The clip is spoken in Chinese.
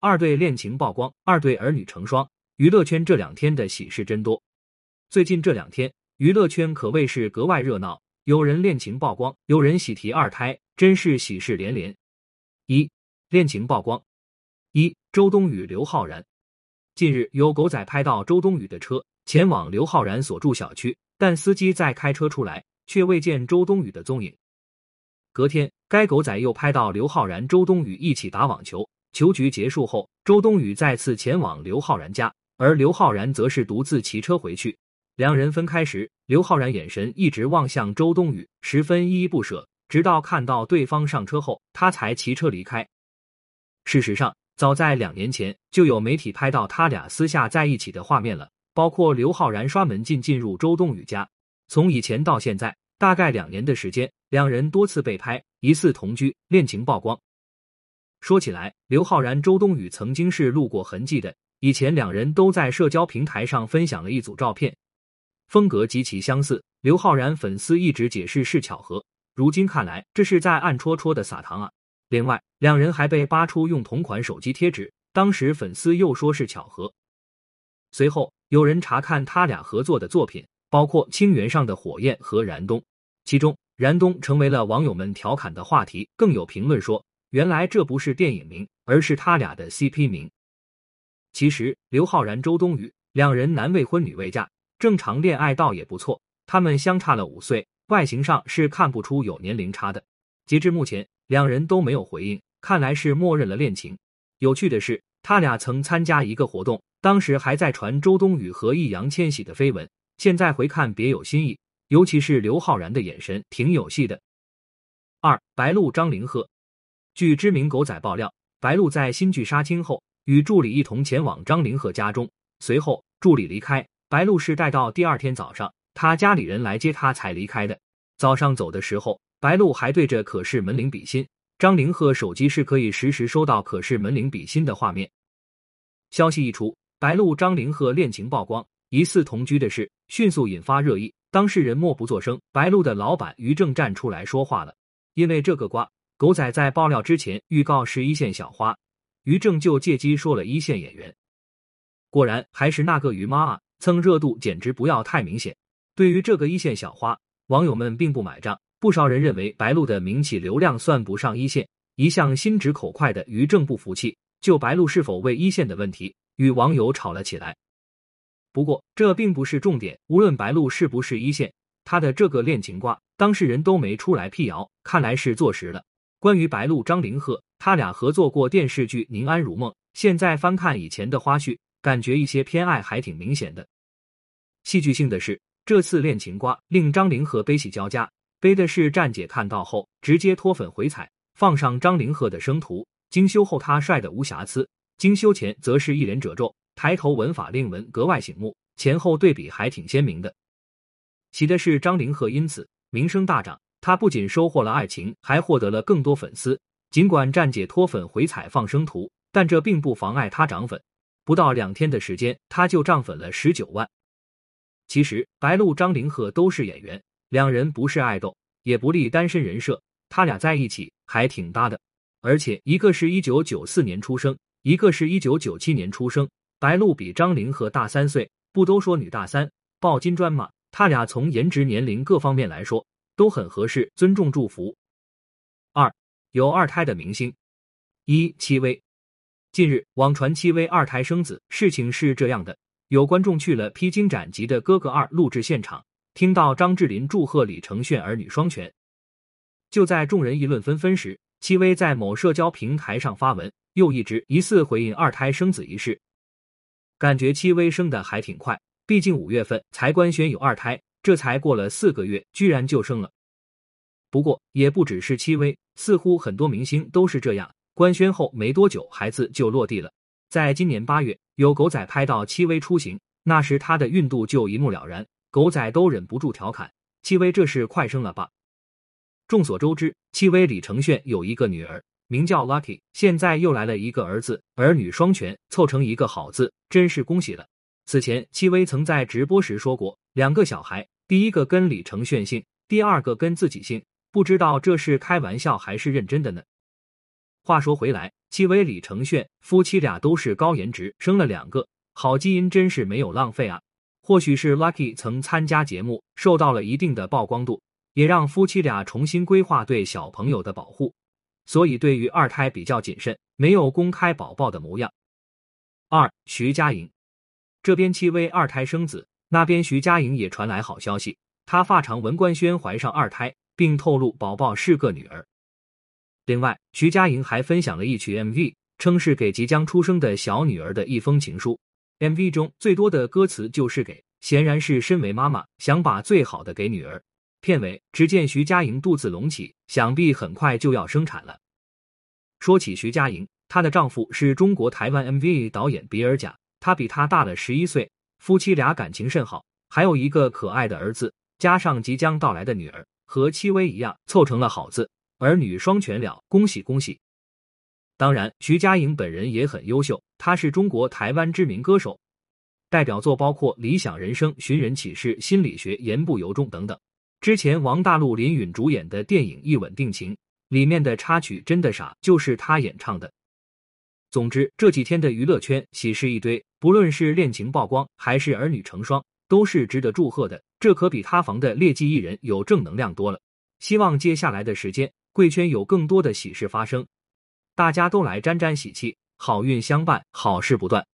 二对恋情曝光，二对儿女成双，娱乐圈这两天的喜事真多。最近这两天，娱乐圈可谓是格外热闹，有人恋情曝光，有人喜提二胎，真是喜事连连。一恋情曝光，一周冬雨、刘昊然。近日有狗仔拍到周冬雨的车前往刘昊然所住小区，但司机在开车出来，却未见周冬雨的踪影。隔天，该狗仔又拍到刘昊然、周冬雨一起打网球。球局结束后，周冬雨再次前往刘昊然家，而刘昊然则是独自骑车回去。两人分开时，刘昊然眼神一直望向周冬雨，十分依依不舍，直到看到对方上车后，他才骑车离开。事实上，早在两年前就有媒体拍到他俩私下在一起的画面了，包括刘昊然刷门禁进入周冬雨家。从以前到现在，大概两年的时间，两人多次被拍疑似同居，恋情曝光。说起来，刘昊然、周冬雨曾经是露过痕迹的。以前两人都在社交平台上分享了一组照片，风格极其相似。刘昊然粉丝一直解释是巧合，如今看来这是在暗戳戳的撒糖啊。另外，两人还被扒出用同款手机贴纸，当时粉丝又说是巧合。随后有人查看他俩合作的作品，包括《青源上的火焰》和《燃冬》，其中《燃冬》成为了网友们调侃的话题，更有评论说。原来这不是电影名，而是他俩的 CP 名。其实刘昊然、周冬雨两人男未婚女未嫁，正常恋爱倒也不错。他们相差了五岁，外形上是看不出有年龄差的。截至目前，两人都没有回应，看来是默认了恋情。有趣的是，他俩曾参加一个活动，当时还在传周冬雨和易烊千玺的绯闻，现在回看别有新意，尤其是刘昊然的眼神挺有戏的。二白鹿张凌赫。据知名狗仔爆料，白鹿在新剧杀青后，与助理一同前往张凌赫家中。随后助理离开，白鹿是待到第二天早上，他家里人来接他才离开的。早上走的时候，白鹿还对着可视门铃比心。张凌赫手机是可以实时收到可视门铃比心的画面。消息一出，白鹿张凌赫恋情曝光，疑似同居的事迅速引发热议，当事人默不作声。白鹿的老板于正站出来说话了，因为这个瓜。狗仔在爆料之前预告是一线小花，于正就借机说了一线演员。果然还是那个于妈啊，蹭热度简直不要太明显。对于这个一线小花，网友们并不买账，不少人认为白鹿的名气流量算不上一线。一向心直口快的于正不服气，就白鹿是否为一线的问题与网友吵了起来。不过这并不是重点，无论白鹿是不是一线，他的这个恋情瓜，当事人都没出来辟谣，看来是坐实了。关于白鹿张凌赫，他俩合作过电视剧《宁安如梦》。现在翻看以前的花絮，感觉一些偏爱还挺明显的。戏剧性的是，这次恋情瓜令张凌赫悲喜交加，悲的是站姐看到后直接脱粉回踩，放上张凌赫的生图，精修后他帅的无瑕疵，精修前则是一脸褶皱，抬头纹法令纹格外醒目，前后对比还挺鲜明的。喜的是张凌赫因此名声大涨。他不仅收获了爱情，还获得了更多粉丝。尽管站姐脱粉回踩放生图，但这并不妨碍他涨粉。不到两天的时间，他就涨粉了十九万。其实，白鹿张凌赫都是演员，两人不是爱豆，也不立单身人设。他俩在一起还挺搭的。而且，一个是一九九四年出生，一个是一九九七年出生。白鹿比张凌赫大三岁，不都说女大三抱金砖吗？他俩从颜值、年龄各方面来说。都很合适，尊重祝福。二有二胎的明星，一戚薇。近日网传戚薇二胎生子，事情是这样的：有观众去了《披荆斩棘的哥哥二》录制现场，听到张智霖祝贺李承铉儿女双全。就在众人议论纷纷时，戚薇在某社交平台上发文，又一直疑似回应二胎生子一事。感觉戚薇生的还挺快，毕竟五月份才官宣有二胎。这才过了四个月，居然就生了。不过也不只是戚薇，似乎很多明星都是这样，官宣后没多久，孩子就落地了。在今年八月，有狗仔拍到戚薇出行，那时她的孕肚就一目了然，狗仔都忍不住调侃：“戚薇这是快生了吧？”众所周知，戚薇李承铉有一个女儿，名叫 Lucky，现在又来了一个儿子，儿女双全，凑成一个好字，真是恭喜了。此前，戚薇曾在直播时说过，两个小孩，第一个跟李承铉姓，第二个跟自己姓，不知道这是开玩笑还是认真的呢？话说回来，戚薇、李承铉夫妻俩都是高颜值，生了两个好基因，真是没有浪费啊！或许是 Lucky 曾参加节目，受到了一定的曝光度，也让夫妻俩重新规划对小朋友的保护，所以对于二胎比较谨慎，没有公开宝宝的模样。二，徐佳莹这边戚薇二胎生子，那边徐佳莹也传来好消息，她发长文官宣怀上二胎，并透露宝宝是个女儿。另外，徐佳莹还分享了一曲 MV，称是给即将出生的小女儿的一封情书。MV 中最多的歌词就是给，显然是身为妈妈想把最好的给女儿。片尾只见徐佳莹肚子隆起，想必很快就要生产了。说起徐佳莹，她的丈夫是中国台湾 MV 导演比尔贾，他比她大了十一岁，夫妻俩感情甚好，还有一个可爱的儿子，加上即将到来的女儿，和戚薇一样，凑成了好字。儿女双全了，恭喜恭喜！当然，徐佳莹本人也很优秀，她是中国台湾知名歌手，代表作包括《理想人生》《寻人启事》《心理学》《言不由衷》等等。之前王大陆、林允主演的电影《一吻定情》里面的插曲《真的傻》就是她演唱的。总之，这几天的娱乐圈喜事一堆，不论是恋情曝光还是儿女成双，都是值得祝贺的。这可比塌房的劣迹艺人有正能量多了。希望接下来的时间。贵圈有更多的喜事发生，大家都来沾沾喜气，好运相伴，好事不断。